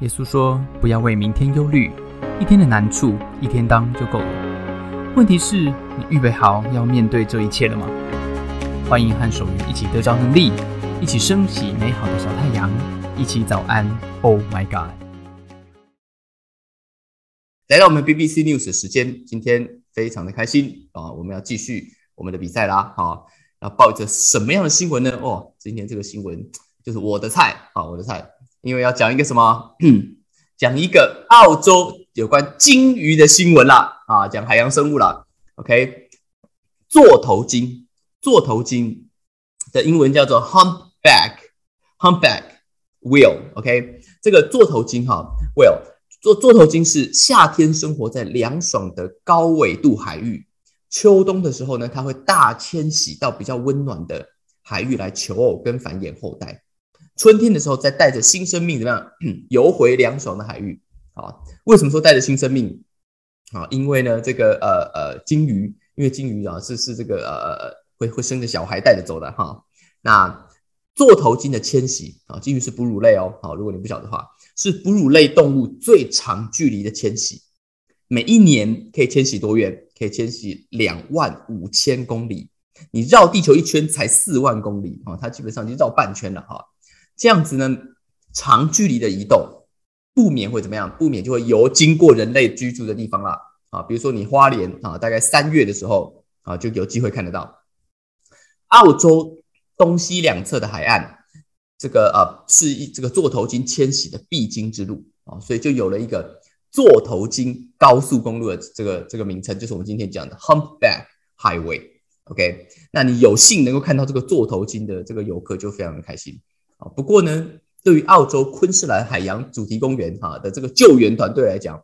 耶稣说：“不要为明天忧虑，一天的难处一天当就够了。问题是，你预备好要面对这一切了吗？”欢迎和守愚一起得着能力，一起升起美好的小太阳，一起早安。Oh my God！来到我们 BBC News 的时间，今天非常的开心啊！我们要继续我们的比赛啦！好，要报着什么样的新闻呢？哦，今天这个新闻就是我的菜啊，我的菜。因为要讲一个什么？讲一个澳洲有关鲸鱼的新闻啦，啊，讲海洋生物啦。OK，座头鲸，座头鲸的英文叫做 humpback，humpback whale。OK，这个座头鲸哈，whale，座座头鲸是夏天生活在凉爽的高纬度海域，秋冬的时候呢，它会大迁徙到比较温暖的海域来求偶跟繁衍后代。春天的时候，再带着新生命怎么样 游回凉爽的海域？啊，为什么说带着新生命？啊，因为呢，这个呃呃鲸鱼，因为鲸鱼啊是是这个呃会会生着小孩带着走的哈。那座头鲸的迁徙啊，鲸鱼是哺乳类哦。好，如果你不晓得的话，是哺乳类动物最长距离的迁徙，每一年可以迁徙多远？可以迁徙两万五千公里。你绕地球一圈才四万公里啊，它基本上就绕半圈了哈。这样子呢，长距离的移动不免会怎么样？不免就会游经过人类居住的地方啦。啊，比如说你花莲啊，大概三月的时候啊，就有机会看得到澳洲东西两侧的海岸，这个呃是一这个座头鲸迁徙的必经之路啊，所以就有了一个座头鲸高速公路的这个这个名称，就是我们今天讲的 Humpback Highway。OK，那你有幸能够看到这个座头鲸的这个游客就非常的开心。啊，不过呢，对于澳洲昆士兰海洋主题公园哈的这个救援团队来讲，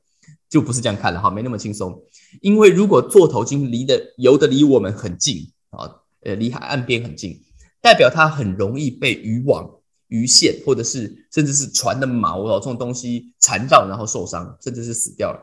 就不是这样看了哈，没那么轻松。因为如果座头鲸离的游的离我们很近啊，呃，离海岸边很近，代表它很容易被渔网、鱼线或者是甚至是船的锚哦这种东西缠绕，然后受伤，甚至是死掉了。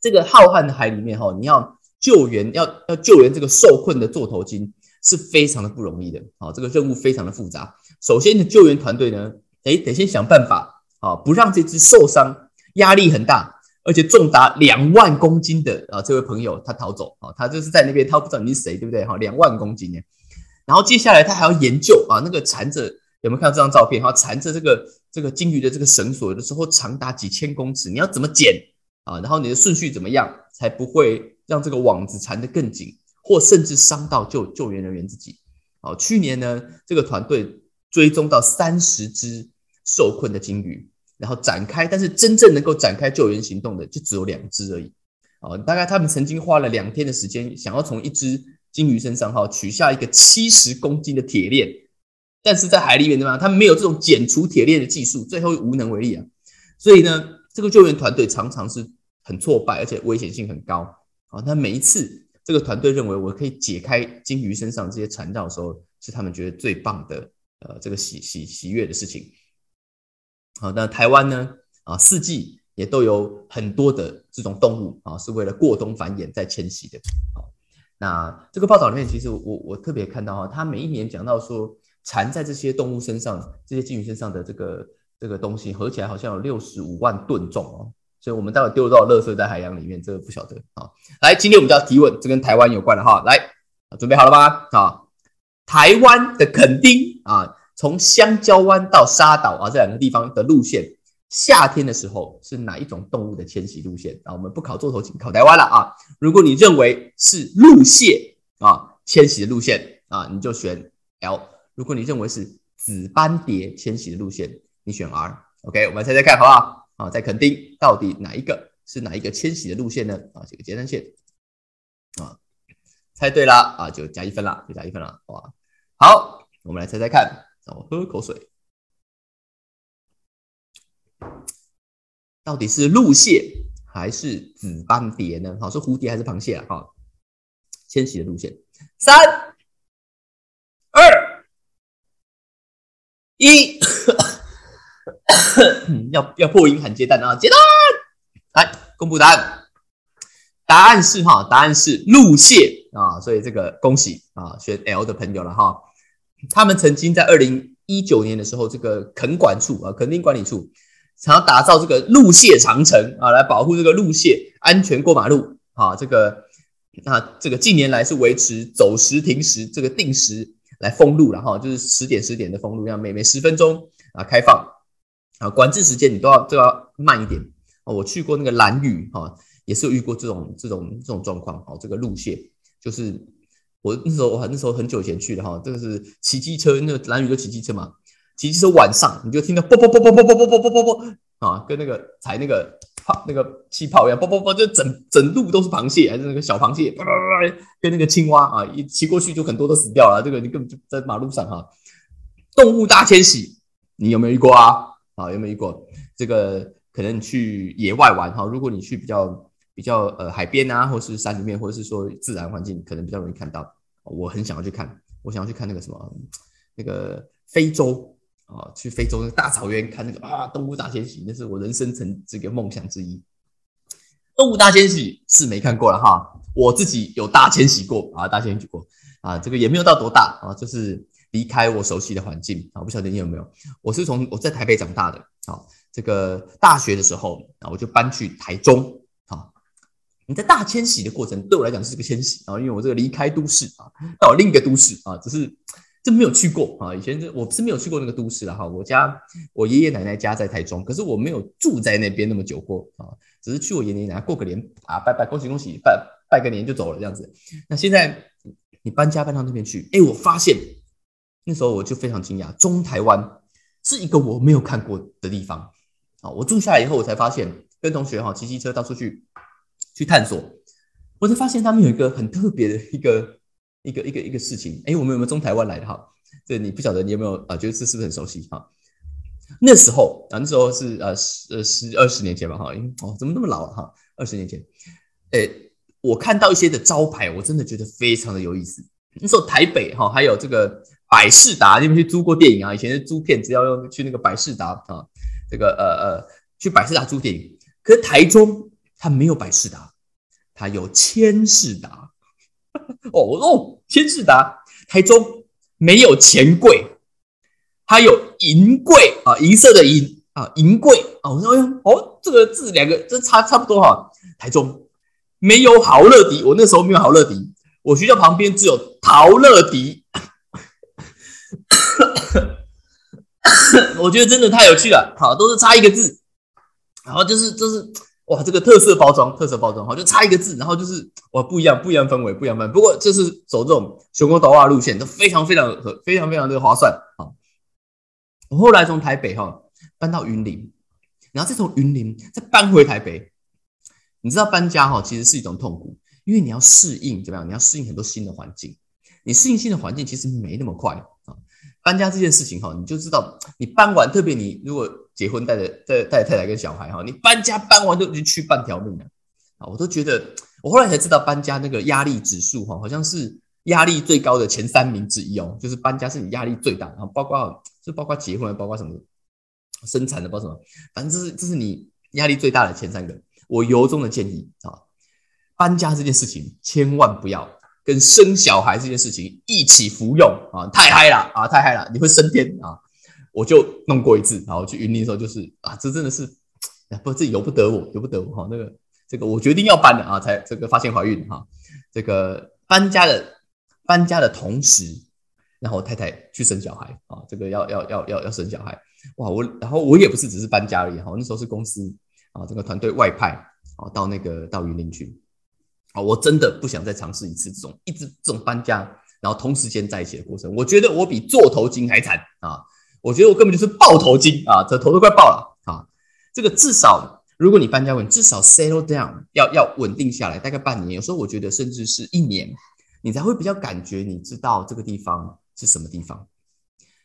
这个浩瀚的海里面哈，你要救援，要要救援这个受困的座头鲸。是非常的不容易的，啊，这个任务非常的复杂。首先，的救援团队呢，诶，得先想办法，啊，不让这只受伤、压力很大，而且重达两万公斤的啊这位朋友他逃走，啊，他就是在那边，他不知道你是谁，对不对？哈，两万公斤呢。然后接下来他还要研究啊，那个缠着有没有看到这张照片？哈，缠着这个这个鲸鱼的这个绳索，有的时候长达几千公尺，你要怎么剪啊？然后你的顺序怎么样，才不会让这个网子缠得更紧？或甚至伤到救救援人员自己。好，去年呢，这个团队追踪到三十只受困的鲸鱼，然后展开，但是真正能够展开救援行动的就只有两只而已。哦，大概他们曾经花了两天的时间，想要从一只鲸鱼身上哈取下一个七十公斤的铁链，但是在海里面对吧？他们没有这种剪除铁链的技术，最后无能为力啊。所以呢，这个救援团队常常是很挫败，而且危险性很高。好，那每一次。这个团队认为，我可以解开鲸鱼身上这些缠绕的时候，是他们觉得最棒的，呃，这个喜喜喜悦的事情。好，那台湾呢？啊，四季也都有很多的这种动物啊，是为了过冬繁衍在迁徙的。好，那这个报道里面，其实我我特别看到哈，他每一年讲到说，缠在这些动物身上、这些鲸鱼身上的这个这个东西，合起来好像有六十五万吨重哦。所以，我们待会丢到垃圾在海洋里面，这个不晓得啊。来，今天我们就要提问，这跟台湾有关的哈。来，准备好了吗？啊，台湾的垦丁啊，从香蕉湾到沙岛啊这两个地方的路线，夏天的时候是哪一种动物的迁徙路线啊？我们不考座头鲸，考台湾了啊。如果你认为是陆蟹啊迁徙的路线啊，你就选 L；如果你认为是紫斑蝶迁徙的路线，你选 R。OK，我们猜猜看，好不好？啊，在垦丁到底哪一个是哪一个迁徙的路线呢？啊，这个接单线啊，猜对了啊，就加一分了，就加一分了，哇！好，我们来猜猜看，让我喝口水，到底是鹿蟹还是紫斑蝶呢？好，是蝴蝶还是螃蟹啊？哈，迁徙的路线，三、二、一。要要破音喊接单啊！接单，来公布答案。答案是哈，答案是鹿蟹啊，所以这个恭喜啊，选 L 的朋友了哈。他们曾经在二零一九年的时候，这个垦管处啊，垦丁管理处想要打造这个路线长城啊，来保护这个路线安全过马路啊。这个那这个近年来是维持走时停时这个定时来封路了哈，就是十点十点的封路，要每每十分钟啊开放管制时间你都要都要慢一点啊。我去过那个蓝屿哈，也是有遇过这种这种这种状况哦。这个路线就是我那时候我那时候很久以前去的哈，这个是骑机车，那个蓝屿就骑机车嘛。骑机车晚上你就听到啵啵啵啵啵啵啵啵啵啵啵啊，跟那个踩那个泡那个气泡一样，啵啵啵，就整整路都是螃蟹，还是那个小螃蟹，啵啵啵，跟那个青蛙啊，一骑过去就很多都死掉了。这个你根本就在马路上哈，动物大迁徙，你有没有遇过啊？啊，有没有遇过？这个可能去野外玩哈，如果你去比较比较呃海边啊，或是山里面，或者是说自然环境，可能比较容易看到。我很想要去看，我想要去看那个什么那个非洲。啊，去非洲那个大草原看那个啊，动物大迁徙，那是我人生成这个梦想之一。动物大迁徙是没看过了哈，我自己有大迁徙过啊，大迁徙过啊，这个也没有到多大啊，就是离开我熟悉的环境啊，不晓得你有没有？我是从我在台北长大的啊，这个大学的时候啊，我就搬去台中啊。你在大迁徙的过程对我来讲是个迁徙啊，因为我这个离开都市啊，到另一个都市啊，只是。真没有去过啊！以前这我是没有去过那个都市了哈。我家我爷爷奶奶家在台中，可是我没有住在那边那么久过啊。只是去我爷爷奶奶过个年啊，拜拜，恭喜恭喜，拜拜个年就走了这样子。那现在你搬家搬到那边去，哎，我发现那时候我就非常惊讶，中台湾是一个我没有看过的地方啊。我住下来以后，我才发现跟同学哈骑机车到处去去探索，我才发现他们有一个很特别的一个。一个一个一个事情，哎，我们有没有中台湾来的哈？这你不晓得，你有没有啊？觉得这是不是很熟悉哈？那时候啊，那时候是呃十呃十二十年前吧哈，哦，怎么那么老哈？二十年前，哎，我看到一些的招牌，我真的觉得非常的有意思。那时候台北哈，还有这个百事达，你们去租过电影啊？以前是租片，只要用去那个百事达啊，这个呃呃，去百事达租电影。可是台中它没有百事达，它有千事达。哦哦，千事达，台中没有钱柜，它有银柜啊，银色的银啊，银柜啊。我说，哦，这个字两个这差差不多哈。台中没有好乐迪，我那时候没有好乐迪，我学校旁边只有陶乐迪。我觉得真的太有趣了，好，都是差一个字，然后就是就是。哇，这个特色包装，特色包装，好，就差一个字，然后就是哇，不一样，不一样氛围，不一样氛。不过这是走这种熊猫岛啊路线，都非常非常和非常非常的划算啊。我后来从台北哈搬到云林，然后再从云林再搬回台北。你知道搬家哈其实是一种痛苦，因为你要适应怎么样？你要适应很多新的环境。你适应新的环境其实没那么快啊。搬家这件事情哈，你就知道你搬完，特别你如果。结婚带着带带着太太跟小孩哈，你搬家搬完就就去半条命了啊！我都觉得，我后来才知道搬家那个压力指数哈，好像是压力最高的前三名之一哦，就是搬家是你压力最大，然后包括就包括结婚，包括什么生产的，包括什么，反正这是这是你压力最大的前三个。我由衷的建议啊，搬家这件事情千万不要跟生小孩这件事情一起服用啊！太嗨了啊！太嗨了，你会升天啊！我就弄过一次，然后去云林的时候，就是啊，这真的是，不，这由不得我，由不得我哈。那个，这个我决定要搬的啊，才这个发现怀孕哈。这个搬家的搬家的同时，然后我太太去生小孩啊，这个要要要要要生小孩，哇，我然后我也不是只是搬家而已哈，那时候是公司啊，这个团队外派啊到那个到云林去啊，我真的不想再尝试一次这种一直这种搬家，然后同时间在一起的过程，我觉得我比做头金还惨啊。我觉得我根本就是爆头金啊，这头都快爆了啊！这个至少，如果你搬家稳，至少 settle down，要要稳定下来，大概半年，有时候我觉得甚至是一年，你才会比较感觉，你知道这个地方是什么地方。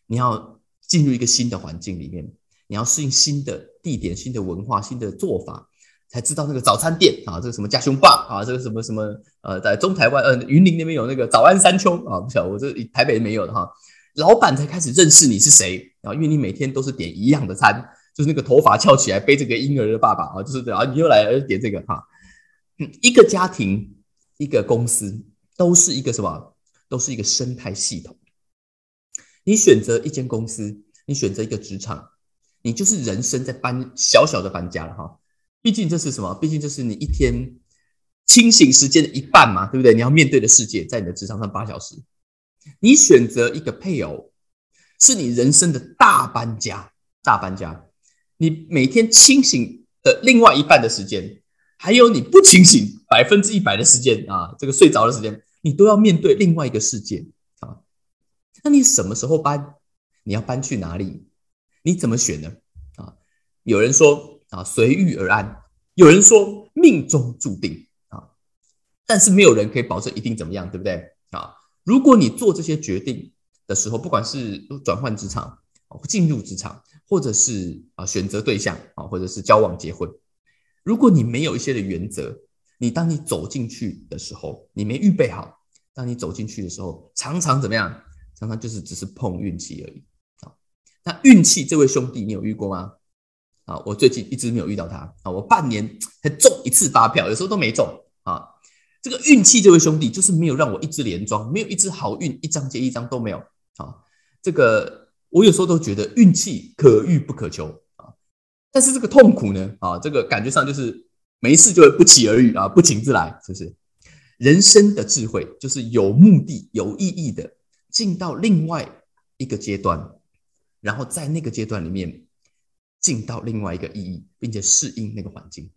你要进入一个新的环境里面，你要适应新的地点、新的文化、新的做法，才知道那个早餐店啊，这个什么家兄爸啊，这个什么什么呃，在中台湾呃云林那边有那个早安三丘啊，不晓得我这台北没有的哈。老板才开始认识你是谁啊，因为你每天都是点一样的餐，就是那个头发翘起来背着个婴儿的爸爸啊，就是啊，你又来点这个哈。一个家庭、一个公司都是一个什么？都是一个生态系统。你选择一间公司，你选择一个职场，你就是人生在搬小小的搬家了哈。毕竟这是什么？毕竟这是你一天清醒时间的一半嘛，对不对？你要面对的世界，在你的职场上八小时，你选择一个配偶，是你人生的大搬家，大搬家。你每天清醒的另外一半的时间，还有你不清醒百分之一百的时间啊，这个睡着的时间，你都要面对另外一个世界啊。那你什么时候搬？你要搬去哪里？你怎么选呢？啊，有人说啊，随遇而安；有人说命中注定啊。但是没有人可以保证一定怎么样，对不对啊？如果你做这些决定的时候，不管是转换职场、进入职场，或者是啊选择对象啊，或者是交往结婚，如果你没有一些的原则，你当你走进去的时候，你没预备好，当你走进去的时候，常常怎么样？常常就是只是碰运气而已啊。那运气这位兄弟，你有遇过吗？啊，我最近一直没有遇到他啊，我半年才中一次发票，有时候都没中啊。这个运气这位兄弟，就是没有让我一直连庄，没有一直好运，一张接一张都没有啊。这个我有时候都觉得运气可遇不可求啊，但是这个痛苦呢啊，这个感觉上就是没事就会不期而遇啊，不请自来，是不是？人生的智慧就是有目的、有意义的进到另外一个阶段。然后在那个阶段里面，进到另外一个意义，并且适应那个环境。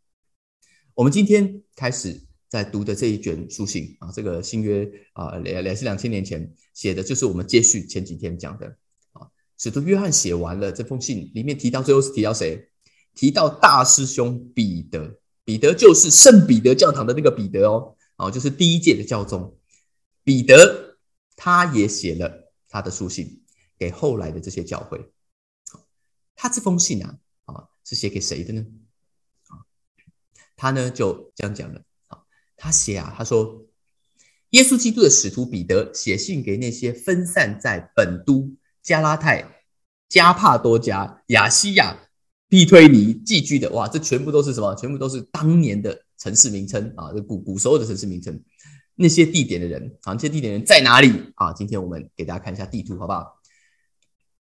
我们今天开始在读的这一卷书信啊，这个新约啊，两两是两千年前写的，就是我们接续前几天讲的啊。使徒约翰写完了这封信，里面提到最后是提到谁？提到大师兄彼得，彼得就是圣彼得教堂的那个彼得哦，哦，就是第一届的教宗彼得，他也写了他的书信。给后来的这些教会，他这封信啊，啊是写给谁的呢？啊，他呢就这样讲了，啊，他写啊，他说，耶稣基督的使徒彼得写信给那些分散在本都、加拉太、加帕多加、亚西亚、庇推尼寄居的，哇，这全部都是什么？全部都是当年的城市名称啊，古古时候的城市名称，那些地点的人啊，这些地点人在哪里啊？今天我们给大家看一下地图，好不好？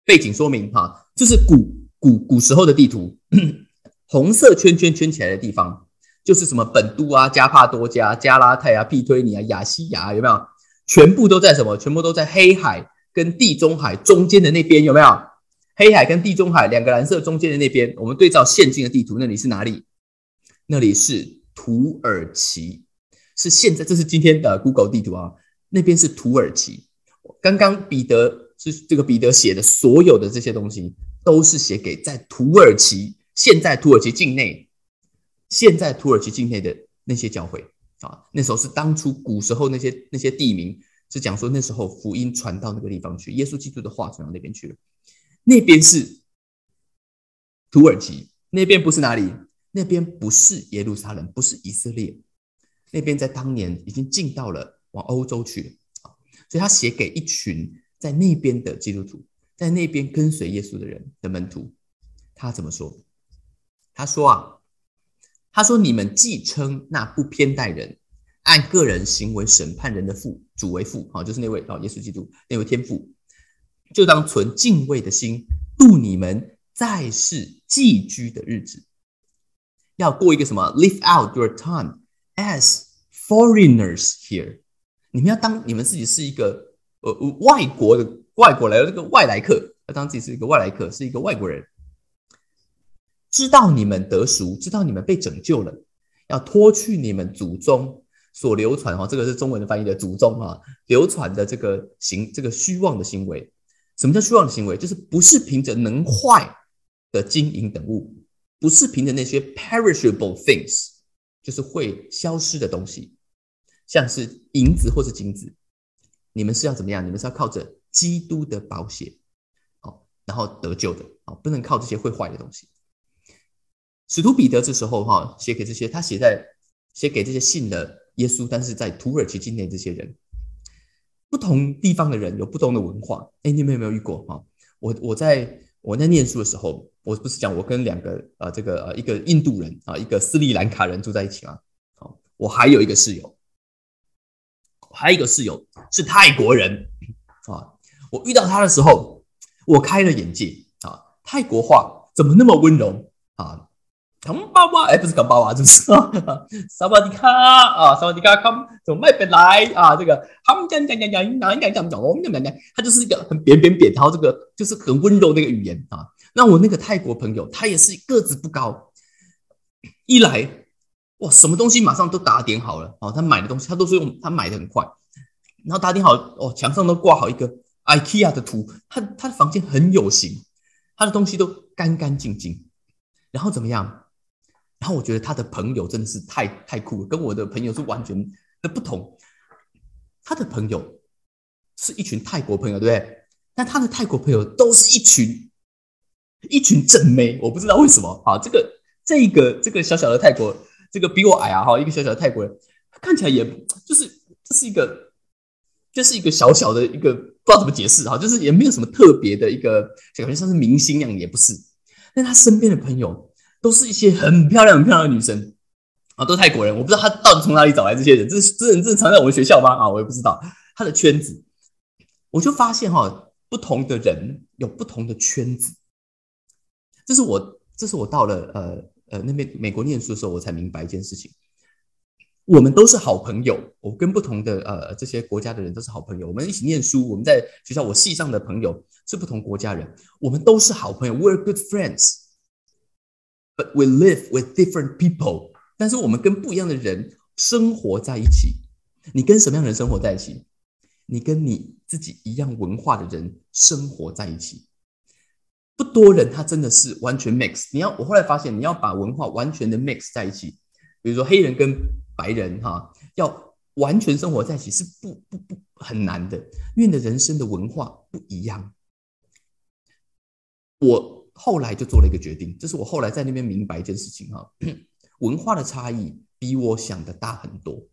背景说明哈，这是古古古时候的地图，红色圈圈圈起来的地方，就是什么本都啊、加帕多加、加拉泰啊、庇推尼啊、亚细亚，有没有？全部都在什么？全部都在黑海跟地中海中间的那边，有没有？黑海跟地中海两个蓝色中间的那边，我们对照现今的地图，那里是哪里？那里是土耳其，是现在，这是今天的 Google 地图啊，那边是土耳其。刚刚彼得。是这个彼得写的所有的这些东西，都是写给在土耳其现在土耳其境内，现在土耳其境内的那些教会啊。那时候是当初古时候那些那些地名，是讲说那时候福音传到那个地方去，耶稣基督的话传到那边去了。那边是土耳其，那边不是哪里？那边不是耶路撒冷，不是以色列，那边在当年已经进到了往欧洲去了啊。所以他写给一群。在那边的基督徒，在那边跟随耶稣的人的门徒，他怎么说？他说啊，他说你们既称那不偏待人、按个人行为审判人的父主为父，啊，就是那位哦，耶稣基督那位天父，就当存敬畏的心度你们在世寄居的日子，要过一个什么？Live out your time as foreigners here。你们要当你们自己是一个。呃，外国的外国来的这个外来客，他当自己是一个外来客，是一个外国人，知道你们得赎，知道你们被拯救了，要脱去你们祖宗所流传哈，这个是中文的翻译的祖宗啊，流传的这个行这个虚妄的行为。什么叫虚妄的行为？就是不是凭着能坏的金银等物，不是凭着那些 perishable things，就是会消失的东西，像是银子或是金子。你们是要怎么样？你们是要靠着基督的保险，哦，然后得救的，哦，不能靠这些会坏的东西。使徒彼得这时候哈写给这些，他写在写给这些信的耶稣，但是在土耳其境内这些人，不同地方的人有不同的文化。哎，你们有没有遇过哈？我我在我在念书的时候，我不是讲我跟两个呃这个呃一个印度人啊，一个斯里兰卡人住在一起吗？好，我还有一个室友。还有一个室友是泰国人啊，我遇到他的时候，我开了眼界啊！泰国话怎么那么温柔啊？扛爸爸，哎，不是扛爸爸，就是萨瓦迪卡啊，萨瓦迪卡，康怎么卖本来啊？这个他们讲讲讲讲，哪讲讲讲，我们讲讲讲，他就是一个很扁扁扁，然后这个就是很温柔的一个语言啊。那我那个泰国朋友，他也是个子不高，一来哇，什么东西马上都打点好了啊，他买的东西他都是用他买的很快，然后打点好哦，墙上都挂好一个 IKEA 的图，他他的房间很有型，他的东西都干干净净，然后怎么样？然后我觉得他的朋友真的是太太酷了，跟我的朋友是完全的不同。他的朋友是一群泰国朋友，对不对？但他的泰国朋友都是一群一群正妹，我不知道为什么啊。这个这个这个小小的泰国，这个比我矮啊，哈，一个小小的泰国人，看起来也就是这是一个这是一个小小的一个不知道怎么解释哈，就是也没有什么特别的一个感觉像是明星一样，也不是。但他身边的朋友。都是一些很漂亮、很漂亮的女生啊，都是泰国人。我不知道他到底从哪里找来这些人，这是这人正常在我们学校吗？啊，我也不知道他的圈子。我就发现哈，不同的人有不同的圈子。这是我，这是我到了呃呃那边美国念书的时候，我才明白一件事情：我们都是好朋友。我跟不同的呃这些国家的人都是好朋友。我们一起念书，我们在学校，我系上的朋友是不同国家人，我们都是好朋友。We're good friends。But we live with different people，但是我们跟不一样的人生活在一起。你跟什么样的人生活在一起？你跟你自己一样文化的人生活在一起。不多人他真的是完全 mix。你要我后来发现，你要把文化完全的 mix 在一起，比如说黑人跟白人哈，要完全生活在一起是不不不很难的，因为你的人生的文化不一样。我。后来就做了一个决定，这是我后来在那边明白一件事情哈，文化的差异比我想的大很多。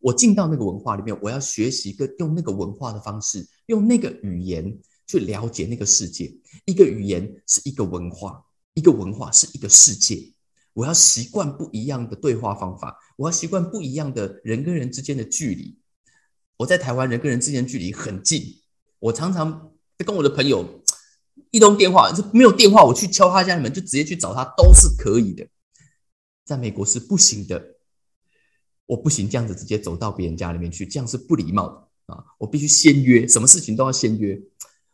我进到那个文化里面，我要学习跟用那个文化的方式，用那个语言去了解那个世界。一个语言是一个文化，一个文化是一个世界。我要习惯不一样的对话方法，我要习惯不一样的人跟人之间的距离。我在台湾，人跟人之间距离很近，我常常跟我的朋友。一通电话，就没有电话，我去敲他家门，就直接去找他，都是可以的。在美国是不行的，我不行这样子直接走到别人家里面去，这样是不礼貌的啊！我必须先约，什么事情都要先约。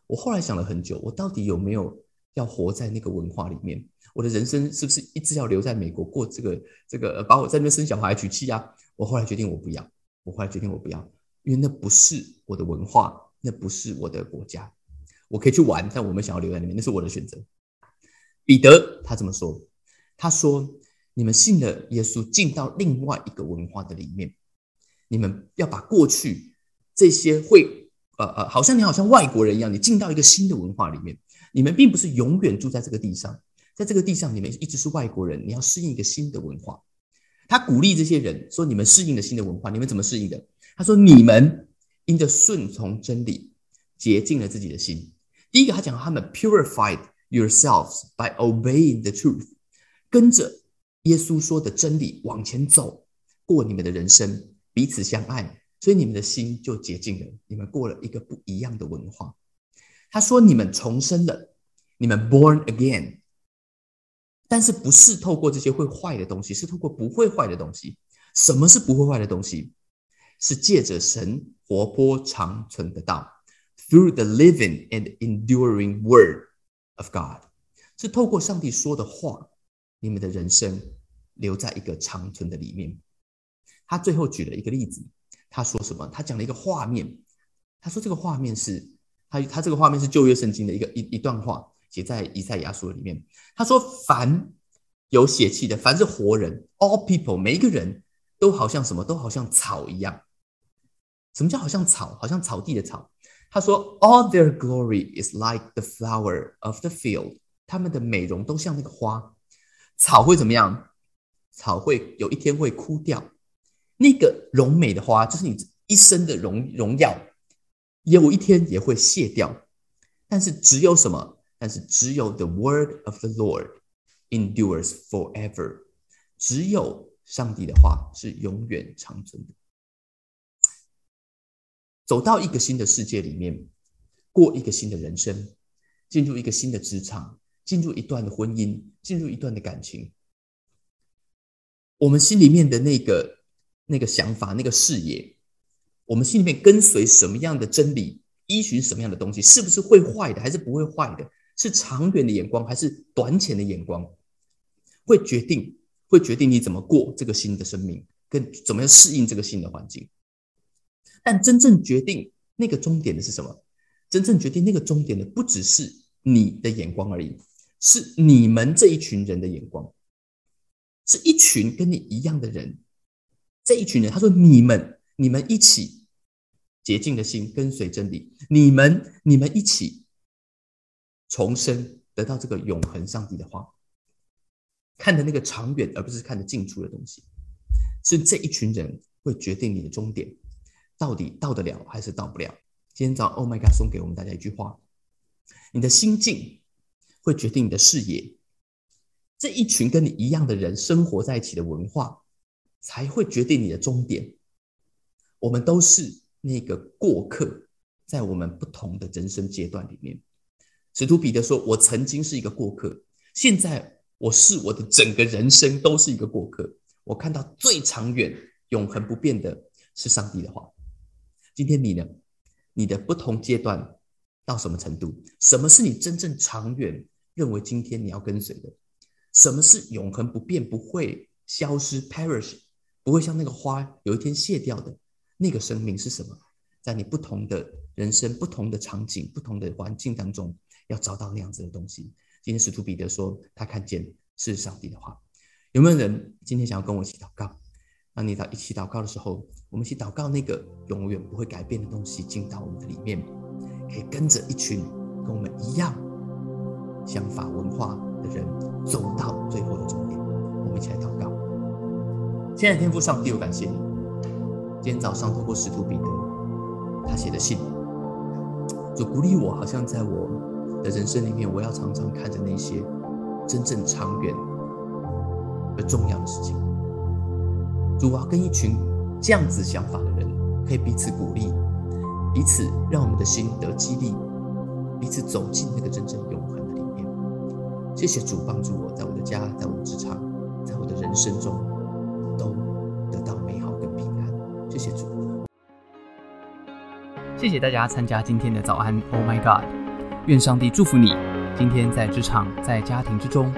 我后来想了很久，我到底有没有要活在那个文化里面？我的人生是不是一直要留在美国过这个这个，把我在那边生小孩、娶妻啊？我后来决定我不要，我后来决定我不要，因为那不是我的文化，那不是我的国家。我可以去玩，但我们想要留在那边，那是我的选择。彼得他这么说，他说：“你们信了耶稣，进到另外一个文化的里面，你们要把过去这些会呃呃，好像你好像外国人一样，你进到一个新的文化里面。你们并不是永远住在这个地上，在这个地上你们一直是外国人，你要适应一个新的文化。”他鼓励这些人说：“你们适应了新的文化，你们怎么适应的？”他说：“你们因着顺从真理，洁净了自己的心。”第一个，他讲他们 purified yourselves by obeying the truth，跟着耶稣说的真理往前走，过你们的人生，彼此相爱，所以你们的心就洁净了。你们过了一个不一样的文化。他说你们重生了，你们 born again，但是不是透过这些会坏的东西，是透过不会坏的东西。什么是不会坏的东西？是借着神活泼长存的道。Through the living and enduring word of God，是透过上帝说的话，你们的人生留在一个长存的里面。他最后举了一个例子，他说什么？他讲了一个画面。他说这个画面是他他这个画面是旧约圣经的一个一一段话，写在以赛亚书里面。他说：凡有血气的，凡是活人，all people，每一个人都好像什么？都好像草一样。什么叫好像草？好像草地的草。他说：“All their glory is like the flower of the field。他们的美容都像那个花。草会怎么样？草会有一天会枯掉。那个荣美的花，就是你一生的荣荣耀，有一天也会谢掉。但是只有什么？但是只有 the word of the Lord endures forever。只有上帝的话是永远长存的。”走到一个新的世界里面，过一个新的人生，进入一个新的职场，进入一段的婚姻，进入一段的感情，我们心里面的那个那个想法、那个视野，我们心里面跟随什么样的真理，依循什么样的东西，是不是会坏的，还是不会坏的？是长远的眼光，还是短浅的眼光？会决定，会决定你怎么过这个新的生命，跟怎么样适应这个新的环境。但真正决定那个终点的是什么？真正决定那个终点的，不只是你的眼光而已，是你们这一群人的眼光，是一群跟你一样的人。这一群人，他说：“你们，你们一起洁净的心，跟随真理。你们，你们一起重生，得到这个永恒上帝的话。看的那个长远，而不是看的近处的东西。是这一群人会决定你的终点。”到底到得了还是到不了？今天早上，Oh my God，送给我们大家一句话：你的心境会决定你的视野。这一群跟你一样的人生活在一起的文化，才会决定你的终点。我们都是那个过客，在我们不同的人生阶段里面。使徒彼得说：“我曾经是一个过客，现在我是我的整个人生都是一个过客。我看到最长远、永恒不变的是上帝的话。”今天你呢？你的不同阶段到什么程度？什么是你真正长远认为今天你要跟随的？什么是永恒不变、不会消失 （perish）、不会像那个花有一天谢掉的那个生命是什么？在你不同的人生、不同的场景、不同的环境当中，要找到那样子的东西。今天使徒彼得说，他看见是上帝的话。有没有人今天想要跟我一起祷告？当你到一起祷告的时候，我们一起祷告那个永远不会改变的东西进到我们的里面，可以跟着一群跟我们一样想法文化的人走到最后的终点。我们一起来祷告。亲爱的天父上帝，我感谢你。今天早上透过使徒彼得他写的信，就鼓励我，好像在我的人生里面，我要常常看着那些真正长远而重要的事情。主啊，跟一群这样子想法的人，可以彼此鼓励，彼此让我们的心得激励，彼此走进那个真正永恒的里面。谢谢主帮助我，在我的家，在我的职场，在我的人生中，都得到美好跟平安。谢谢主。谢谢大家参加今天的早安。Oh my God！愿上帝祝福你，今天在职场、在家庭之中，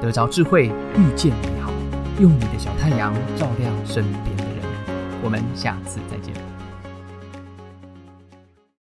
得着智慧，遇见美好。用你的小太阳照亮身边的人。我们下次再见。